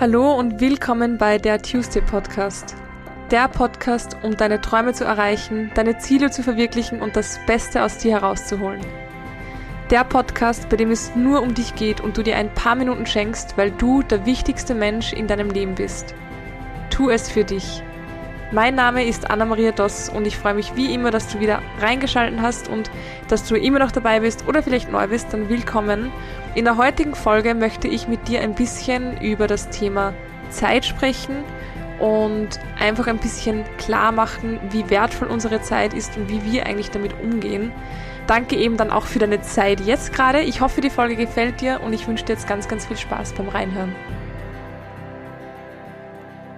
Hallo und willkommen bei der Tuesday Podcast. Der Podcast, um deine Träume zu erreichen, deine Ziele zu verwirklichen und das Beste aus dir herauszuholen. Der Podcast, bei dem es nur um dich geht und du dir ein paar Minuten schenkst, weil du der wichtigste Mensch in deinem Leben bist. Tu es für dich. Mein Name ist Anna-Maria Doss und ich freue mich wie immer, dass du wieder reingeschalten hast und dass du immer noch dabei bist oder vielleicht neu bist, dann willkommen. In der heutigen Folge möchte ich mit dir ein bisschen über das Thema Zeit sprechen und einfach ein bisschen klar machen, wie wertvoll unsere Zeit ist und wie wir eigentlich damit umgehen. Danke eben dann auch für deine Zeit jetzt gerade. Ich hoffe, die Folge gefällt dir und ich wünsche dir jetzt ganz, ganz viel Spaß beim Reinhören.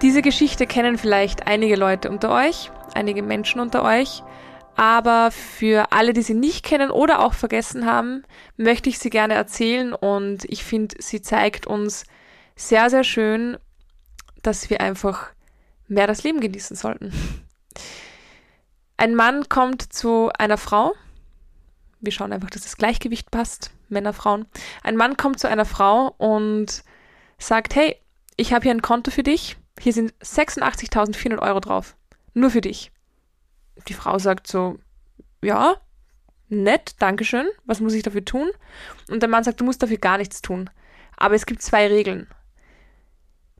Diese Geschichte kennen vielleicht einige Leute unter euch, einige Menschen unter euch, aber für alle, die sie nicht kennen oder auch vergessen haben, möchte ich sie gerne erzählen und ich finde, sie zeigt uns sehr, sehr schön, dass wir einfach mehr das Leben genießen sollten. Ein Mann kommt zu einer Frau. Wir schauen einfach, dass das Gleichgewicht passt, Männer, Frauen. Ein Mann kommt zu einer Frau und sagt, hey, ich habe hier ein Konto für dich hier sind 86.400 Euro drauf. Nur für dich. Die Frau sagt so, ja, nett, Dankeschön. Was muss ich dafür tun? Und der Mann sagt, du musst dafür gar nichts tun. Aber es gibt zwei Regeln.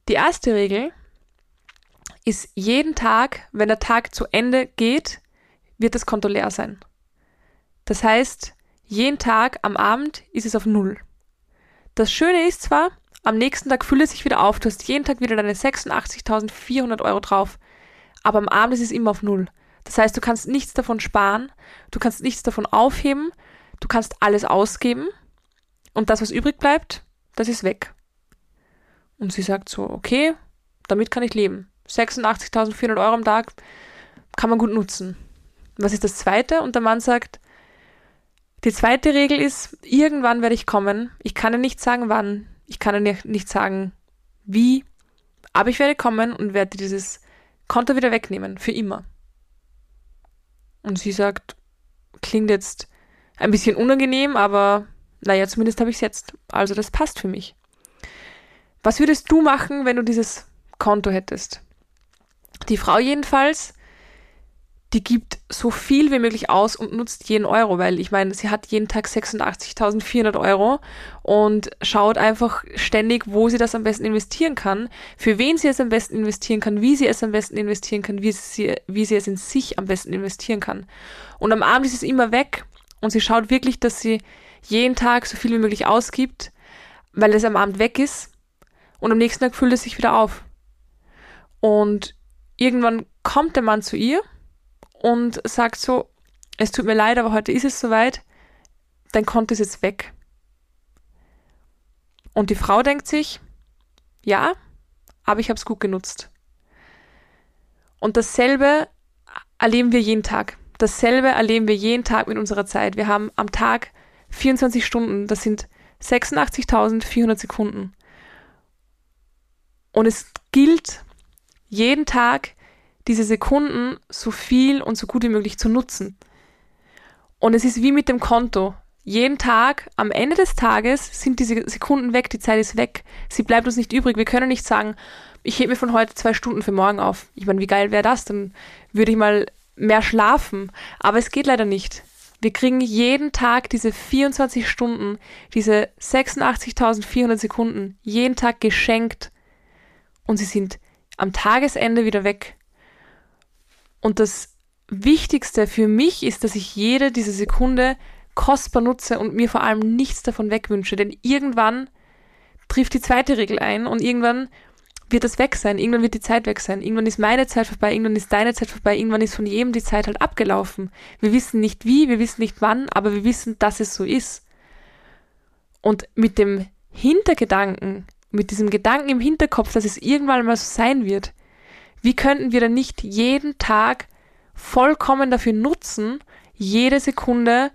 Die erste Regel ist, jeden Tag, wenn der Tag zu Ende geht, wird das Konto leer sein. Das heißt, jeden Tag am Abend ist es auf Null. Das Schöne ist zwar, am nächsten Tag füllt es sich wieder auf. Du hast jeden Tag wieder deine 86.400 Euro drauf. Aber am Abend ist es immer auf Null. Das heißt, du kannst nichts davon sparen, du kannst nichts davon aufheben, du kannst alles ausgeben und das, was übrig bleibt, das ist weg. Und sie sagt so, okay, damit kann ich leben. 86.400 Euro am Tag kann man gut nutzen. Was ist das zweite? Und der Mann sagt, die zweite Regel ist, irgendwann werde ich kommen. Ich kann dir nicht sagen, wann. Ich kann dir nicht sagen, wie, aber ich werde kommen und werde dieses Konto wieder wegnehmen, für immer. Und sie sagt, klingt jetzt ein bisschen unangenehm, aber naja, zumindest habe ich es jetzt. Also das passt für mich. Was würdest du machen, wenn du dieses Konto hättest? Die Frau jedenfalls die gibt so viel wie möglich aus und nutzt jeden Euro, weil ich meine, sie hat jeden Tag 86.400 Euro und schaut einfach ständig, wo sie das am besten investieren kann, für wen sie es am besten investieren kann, wie sie es am besten investieren kann, wie sie, wie sie es in sich am besten investieren kann. Und am Abend ist es immer weg und sie schaut wirklich, dass sie jeden Tag so viel wie möglich ausgibt, weil es am Abend weg ist und am nächsten Tag füllt es sich wieder auf. Und irgendwann kommt der Mann zu ihr und sagt so, es tut mir leid, aber heute ist es soweit, dein Konto ist jetzt weg. Und die Frau denkt sich, ja, aber ich habe es gut genutzt. Und dasselbe erleben wir jeden Tag. Dasselbe erleben wir jeden Tag mit unserer Zeit. Wir haben am Tag 24 Stunden, das sind 86.400 Sekunden. Und es gilt jeden Tag diese Sekunden so viel und so gut wie möglich zu nutzen. Und es ist wie mit dem Konto. Jeden Tag, am Ende des Tages sind diese Sekunden weg, die Zeit ist weg. Sie bleibt uns nicht übrig. Wir können nicht sagen, ich hebe mir von heute zwei Stunden für morgen auf. Ich meine, wie geil wäre das? Dann würde ich mal mehr schlafen. Aber es geht leider nicht. Wir kriegen jeden Tag diese 24 Stunden, diese 86.400 Sekunden, jeden Tag geschenkt. Und sie sind am Tagesende wieder weg. Und das Wichtigste für mich ist, dass ich jede diese Sekunde kostbar nutze und mir vor allem nichts davon wegwünsche. Denn irgendwann trifft die zweite Regel ein und irgendwann wird das weg sein. Irgendwann wird die Zeit weg sein. Irgendwann ist meine Zeit vorbei, irgendwann ist deine Zeit vorbei, irgendwann ist von jedem die Zeit halt abgelaufen. Wir wissen nicht wie, wir wissen nicht wann, aber wir wissen, dass es so ist. Und mit dem Hintergedanken, mit diesem Gedanken im Hinterkopf, dass es irgendwann mal so sein wird, wie könnten wir denn nicht jeden Tag vollkommen dafür nutzen, jede Sekunde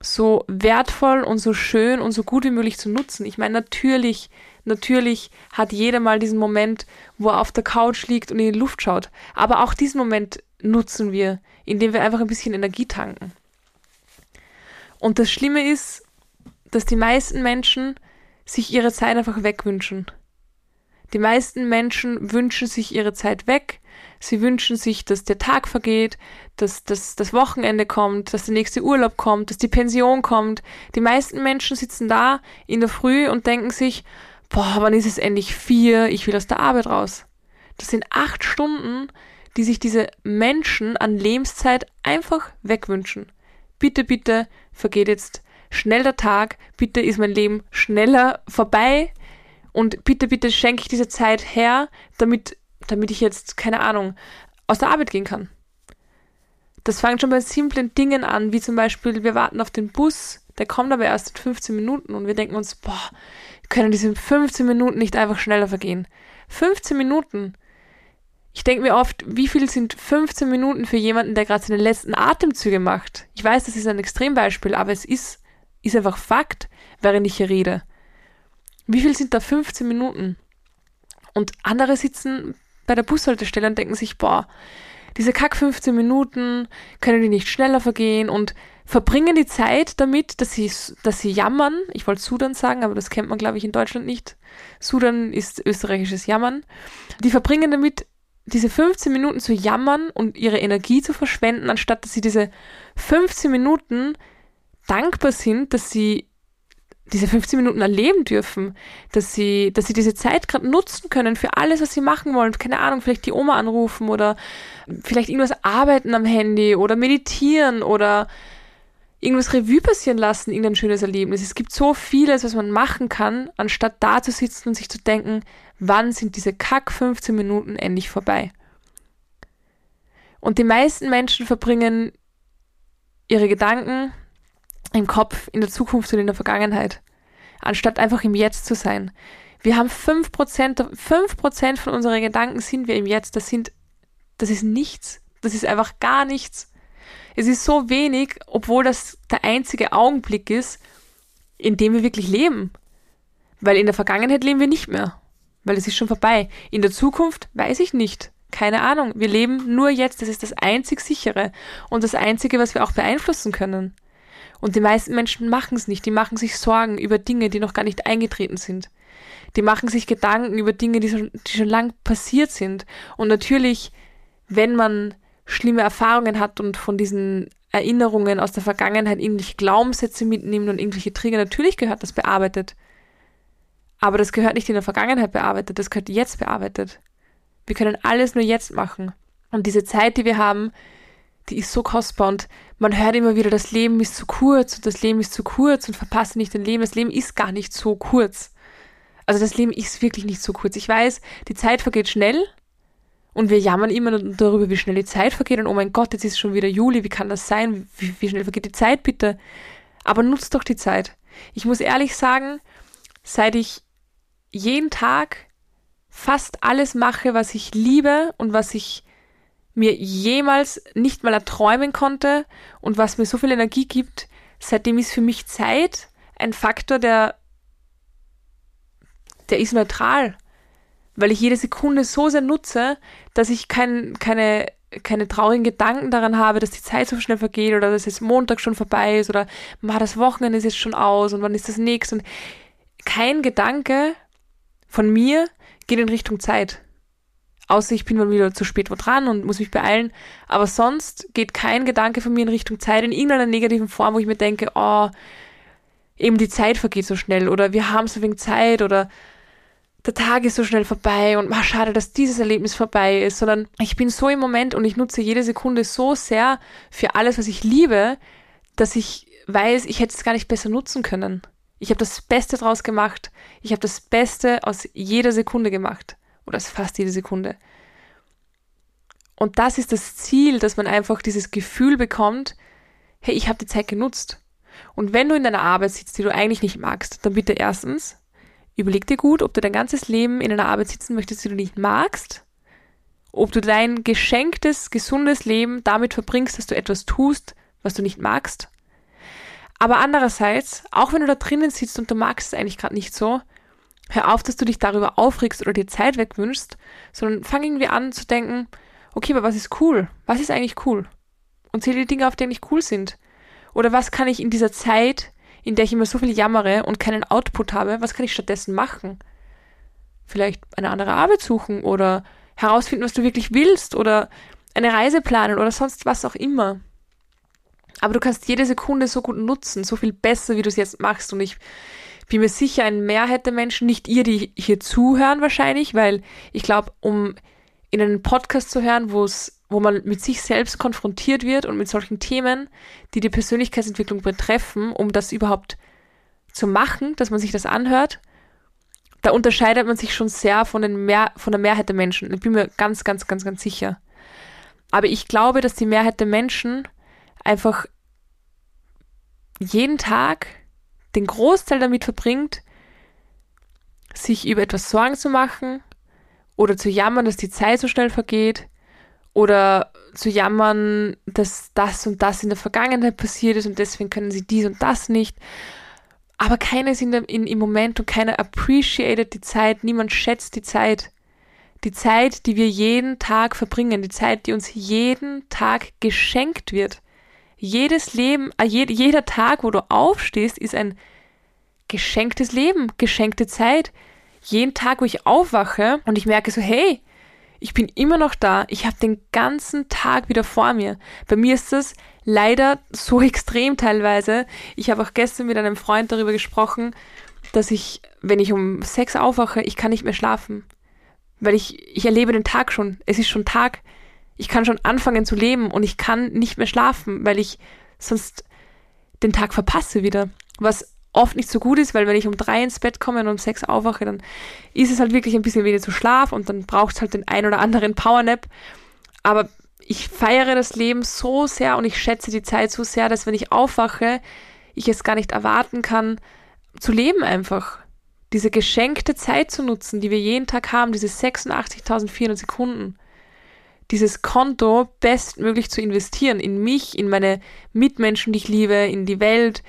so wertvoll und so schön und so gut wie möglich zu nutzen? Ich meine, natürlich, natürlich hat jeder mal diesen Moment, wo er auf der Couch liegt und in die Luft schaut. Aber auch diesen Moment nutzen wir, indem wir einfach ein bisschen Energie tanken. Und das Schlimme ist, dass die meisten Menschen sich ihre Zeit einfach wegwünschen. Die meisten Menschen wünschen sich ihre Zeit weg. Sie wünschen sich, dass der Tag vergeht, dass, dass das Wochenende kommt, dass der nächste Urlaub kommt, dass die Pension kommt. Die meisten Menschen sitzen da in der Früh und denken sich, boah, wann ist es endlich vier? Ich will aus der Arbeit raus. Das sind acht Stunden, die sich diese Menschen an Lebenszeit einfach wegwünschen. Bitte, bitte, vergeht jetzt schnell der Tag, bitte ist mein Leben schneller vorbei und bitte, bitte schenke ich diese Zeit her, damit, damit ich jetzt, keine Ahnung, aus der Arbeit gehen kann. Das fängt schon bei simplen Dingen an, wie zum Beispiel, wir warten auf den Bus, der kommt aber erst in 15 Minuten und wir denken uns, boah, können diese 15 Minuten nicht einfach schneller vergehen. 15 Minuten. Ich denke mir oft, wie viel sind 15 Minuten für jemanden, der gerade seine letzten Atemzüge macht? Ich weiß, das ist ein Extrembeispiel, aber es ist, ist einfach Fakt, während ich hier rede. Wie viel sind da 15 Minuten? Und andere sitzen bei der Bushaltestelle und denken sich, boah, diese Kack 15 Minuten, können die nicht schneller vergehen und verbringen die Zeit damit, dass sie, dass sie jammern. Ich wollte Sudan sagen, aber das kennt man, glaube ich, in Deutschland nicht. Sudan ist österreichisches Jammern. Die verbringen damit, diese 15 Minuten zu jammern und ihre Energie zu verschwenden, anstatt dass sie diese 15 Minuten dankbar sind, dass sie diese 15 Minuten erleben dürfen, dass sie, dass sie diese Zeit gerade nutzen können für alles, was sie machen wollen. Keine Ahnung, vielleicht die Oma anrufen oder vielleicht irgendwas arbeiten am Handy oder meditieren oder irgendwas Revue passieren lassen, irgendein schönes Erlebnis. Es gibt so vieles, was man machen kann, anstatt da zu sitzen und sich zu denken, wann sind diese Kack 15 Minuten endlich vorbei. Und die meisten Menschen verbringen ihre Gedanken im Kopf, in der Zukunft und in der Vergangenheit, anstatt einfach im Jetzt zu sein. Wir haben 5%, 5% von unseren Gedanken sind wir im Jetzt. Das sind, das ist nichts. Das ist einfach gar nichts. Es ist so wenig, obwohl das der einzige Augenblick ist, in dem wir wirklich leben. Weil in der Vergangenheit leben wir nicht mehr. Weil es ist schon vorbei. In der Zukunft weiß ich nicht. Keine Ahnung. Wir leben nur jetzt. Das ist das einzig sichere und das einzige, was wir auch beeinflussen können. Und die meisten Menschen machen es nicht. Die machen sich Sorgen über Dinge, die noch gar nicht eingetreten sind. Die machen sich Gedanken über Dinge, die schon, die schon lang passiert sind. Und natürlich, wenn man schlimme Erfahrungen hat und von diesen Erinnerungen aus der Vergangenheit irgendwelche Glaubenssätze mitnimmt und irgendwelche Trigger, natürlich gehört das bearbeitet. Aber das gehört nicht in der Vergangenheit bearbeitet, das gehört jetzt bearbeitet. Wir können alles nur jetzt machen. Und diese Zeit, die wir haben, die ist so kostbar und man hört immer wieder, das Leben ist zu kurz und das Leben ist zu kurz und verpasse nicht dein Leben. Das Leben ist gar nicht so kurz. Also das Leben ist wirklich nicht so kurz. Ich weiß, die Zeit vergeht schnell, und wir jammern immer darüber, wie schnell die Zeit vergeht und oh mein Gott, jetzt ist schon wieder Juli, wie kann das sein? Wie, wie schnell vergeht die Zeit bitte? Aber nutzt doch die Zeit. Ich muss ehrlich sagen, seit ich jeden Tag fast alles mache, was ich liebe und was ich mir jemals nicht mal erträumen konnte und was mir so viel Energie gibt, seitdem ist für mich Zeit ein Faktor, der, der ist neutral weil ich jede Sekunde so sehr nutze, dass ich kein, keine, keine traurigen Gedanken daran habe, dass die Zeit so schnell vergeht oder dass jetzt Montag schon vorbei ist oder ma, das Wochenende ist jetzt schon aus und wann ist das nächste. Und kein Gedanke von mir geht in Richtung Zeit. Außer ich bin mal wieder zu spät dran und muss mich beeilen. Aber sonst geht kein Gedanke von mir in Richtung Zeit in irgendeiner negativen Form, wo ich mir denke, oh, eben die Zeit vergeht so schnell oder wir haben so wenig Zeit oder der Tag ist so schnell vorbei und ach, schade, dass dieses Erlebnis vorbei ist, sondern ich bin so im Moment und ich nutze jede Sekunde so sehr für alles, was ich liebe, dass ich weiß, ich hätte es gar nicht besser nutzen können. Ich habe das Beste draus gemacht. Ich habe das Beste aus jeder Sekunde gemacht. Oder fast jede Sekunde. Und das ist das Ziel, dass man einfach dieses Gefühl bekommt, hey, ich habe die Zeit genutzt. Und wenn du in deiner Arbeit sitzt, die du eigentlich nicht magst, dann bitte erstens Überleg dir gut, ob du dein ganzes Leben in einer Arbeit sitzen möchtest, die du nicht magst, ob du dein geschenktes, gesundes Leben damit verbringst, dass du etwas tust, was du nicht magst. Aber andererseits, auch wenn du da drinnen sitzt und du magst es eigentlich gerade nicht so, hör auf, dass du dich darüber aufregst oder dir Zeit wegwünschst, sondern fang irgendwie an zu denken, okay, aber was ist cool? Was ist eigentlich cool? Und zähle die Dinge auf, die eigentlich cool sind. Oder was kann ich in dieser Zeit in der ich immer so viel jammere und keinen Output habe, was kann ich stattdessen machen? vielleicht eine andere Arbeit suchen oder herausfinden, was du wirklich willst oder eine Reise planen oder sonst was auch immer. Aber du kannst jede Sekunde so gut nutzen, so viel besser, wie du es jetzt machst. Und ich bin mir sicher, eine Mehrheit der Menschen, nicht ihr, die hier zuhören wahrscheinlich, weil ich glaube, um in einen Podcast zu hören, wo es, wo man mit sich selbst konfrontiert wird und mit solchen Themen, die die Persönlichkeitsentwicklung betreffen, um das überhaupt zu machen, dass man sich das anhört, da unterscheidet man sich schon sehr von, den Mehr, von der Mehrheit der Menschen. Ich bin mir ganz, ganz, ganz, ganz sicher. Aber ich glaube, dass die Mehrheit der Menschen einfach jeden Tag den Großteil damit verbringt, sich über etwas Sorgen zu machen oder zu jammern, dass die Zeit so schnell vergeht oder zu jammern, dass das und das in der Vergangenheit passiert ist und deswegen können sie dies und das nicht. Aber keiner ist in der, in, im Moment und keiner appreciated die Zeit, niemand schätzt die Zeit. Die Zeit, die wir jeden Tag verbringen, die Zeit, die uns jeden Tag geschenkt wird. Jedes Leben, äh, jeder Tag, wo du aufstehst, ist ein geschenktes Leben, geschenkte Zeit. Jeden Tag, wo ich aufwache und ich merke so, hey, ich bin immer noch da. Ich habe den ganzen Tag wieder vor mir. Bei mir ist das leider so extrem teilweise. Ich habe auch gestern mit einem Freund darüber gesprochen, dass ich, wenn ich um sechs aufwache, ich kann nicht mehr schlafen. Weil ich, ich erlebe den Tag schon. Es ist schon Tag ich kann schon anfangen zu leben und ich kann nicht mehr schlafen, weil ich sonst den Tag verpasse wieder. Was oft nicht so gut ist, weil wenn ich um drei ins Bett komme und um sechs aufwache, dann ist es halt wirklich ein bisschen wenig zu Schlaf und dann braucht es halt den ein oder anderen Powernap. Aber ich feiere das Leben so sehr und ich schätze die Zeit so sehr, dass wenn ich aufwache, ich es gar nicht erwarten kann, zu leben einfach. Diese geschenkte Zeit zu nutzen, die wir jeden Tag haben, diese 86.400 Sekunden dieses Konto bestmöglich zu investieren in mich, in meine Mitmenschen, die ich liebe, in die Welt,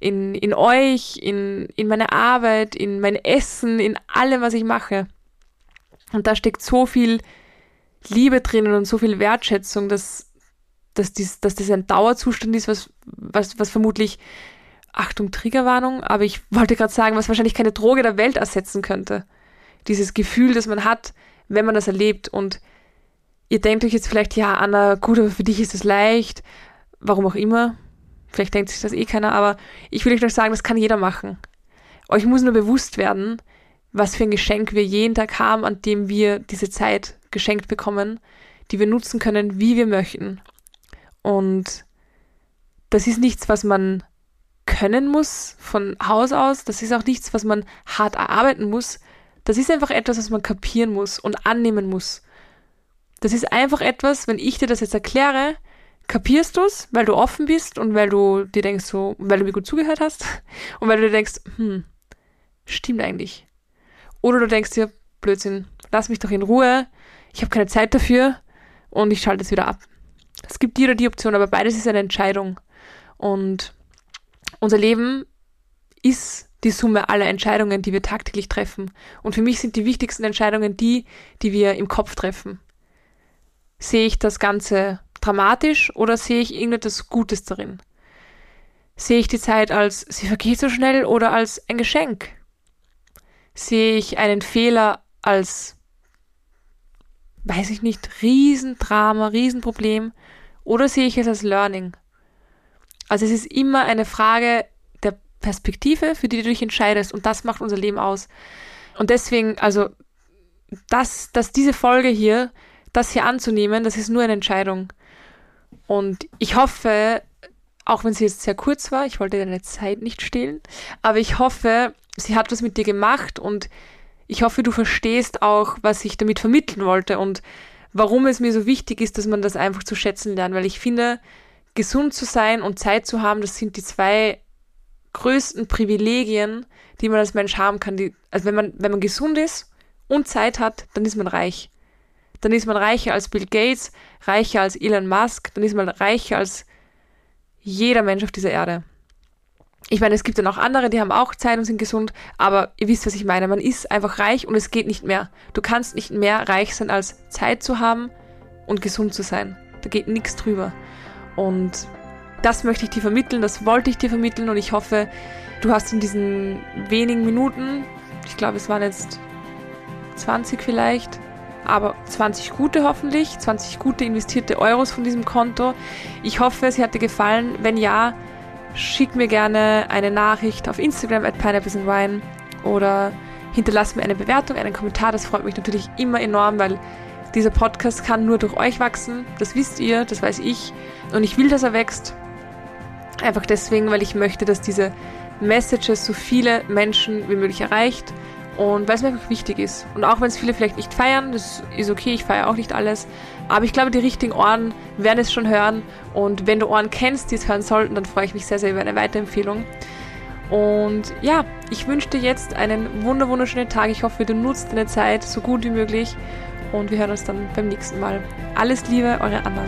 in, in euch, in, in meine Arbeit, in mein Essen, in allem, was ich mache. Und da steckt so viel Liebe drinnen und so viel Wertschätzung, dass, dass, dies, dass das ein Dauerzustand ist, was, was, was vermutlich, Achtung, Triggerwarnung, aber ich wollte gerade sagen, was wahrscheinlich keine Droge der Welt ersetzen könnte. Dieses Gefühl, das man hat, wenn man das erlebt und Ihr denkt euch jetzt vielleicht, ja, Anna, gut, aber für dich ist es leicht. Warum auch immer. Vielleicht denkt sich das eh keiner, aber ich will euch noch sagen, das kann jeder machen. Euch muss nur bewusst werden, was für ein Geschenk wir jeden Tag haben, an dem wir diese Zeit geschenkt bekommen, die wir nutzen können, wie wir möchten. Und das ist nichts, was man können muss von Haus aus. Das ist auch nichts, was man hart erarbeiten muss. Das ist einfach etwas, was man kapieren muss und annehmen muss. Das ist einfach etwas, wenn ich dir das jetzt erkläre, kapierst du es, weil du offen bist und weil du dir denkst so, weil du mir gut zugehört hast und weil du dir denkst, hm, stimmt eigentlich. Oder du denkst dir, Blödsinn, lass mich doch in Ruhe, ich habe keine Zeit dafür und ich schalte es wieder ab. Es gibt die oder die Option, aber beides ist eine Entscheidung. Und unser Leben ist die Summe aller Entscheidungen, die wir tagtäglich treffen. Und für mich sind die wichtigsten Entscheidungen die, die wir im Kopf treffen. Sehe ich das Ganze dramatisch oder sehe ich irgendetwas Gutes darin? Sehe ich die Zeit als sie vergeht so schnell oder als ein Geschenk? Sehe ich einen Fehler als, weiß ich nicht, Riesendrama, Riesenproblem oder sehe ich es als Learning? Also es ist immer eine Frage der Perspektive, für die du dich entscheidest und das macht unser Leben aus. Und deswegen, also, dass, dass diese Folge hier das hier anzunehmen, das ist nur eine Entscheidung. Und ich hoffe, auch wenn sie jetzt sehr kurz war, ich wollte deine Zeit nicht stehlen, aber ich hoffe, sie hat was mit dir gemacht und ich hoffe, du verstehst auch, was ich damit vermitteln wollte und warum es mir so wichtig ist, dass man das einfach zu schätzen lernt, weil ich finde, gesund zu sein und Zeit zu haben, das sind die zwei größten Privilegien, die man als Mensch haben kann. Die, also wenn man, wenn man gesund ist und Zeit hat, dann ist man reich dann ist man reicher als Bill Gates, reicher als Elon Musk, dann ist man reicher als jeder Mensch auf dieser Erde. Ich meine, es gibt dann auch andere, die haben auch Zeit und sind gesund, aber ihr wisst, was ich meine. Man ist einfach reich und es geht nicht mehr. Du kannst nicht mehr reich sein, als Zeit zu haben und gesund zu sein. Da geht nichts drüber. Und das möchte ich dir vermitteln, das wollte ich dir vermitteln und ich hoffe, du hast in diesen wenigen Minuten, ich glaube, es waren jetzt 20 vielleicht, aber 20 gute hoffentlich, 20 gute investierte Euros von diesem Konto. Ich hoffe, es hat dir gefallen. Wenn ja, schick mir gerne eine Nachricht auf Instagram at Pineapples and Wine oder hinterlass mir eine Bewertung, einen Kommentar. Das freut mich natürlich immer enorm, weil dieser Podcast kann nur durch euch wachsen. Das wisst ihr, das weiß ich. Und ich will, dass er wächst. Einfach deswegen, weil ich möchte, dass diese Messages so viele Menschen wie möglich erreicht und weil es mir einfach wichtig ist. Und auch wenn es viele vielleicht nicht feiern, das ist okay, ich feiere auch nicht alles. Aber ich glaube, die richtigen Ohren werden es schon hören. Und wenn du Ohren kennst, die es hören sollten, dann freue ich mich sehr, sehr über eine Weiterempfehlung. Und ja, ich wünsche dir jetzt einen wunder wunderschönen Tag. Ich hoffe, du nutzt deine Zeit so gut wie möglich. Und wir hören uns dann beim nächsten Mal. Alles Liebe, eure Anna.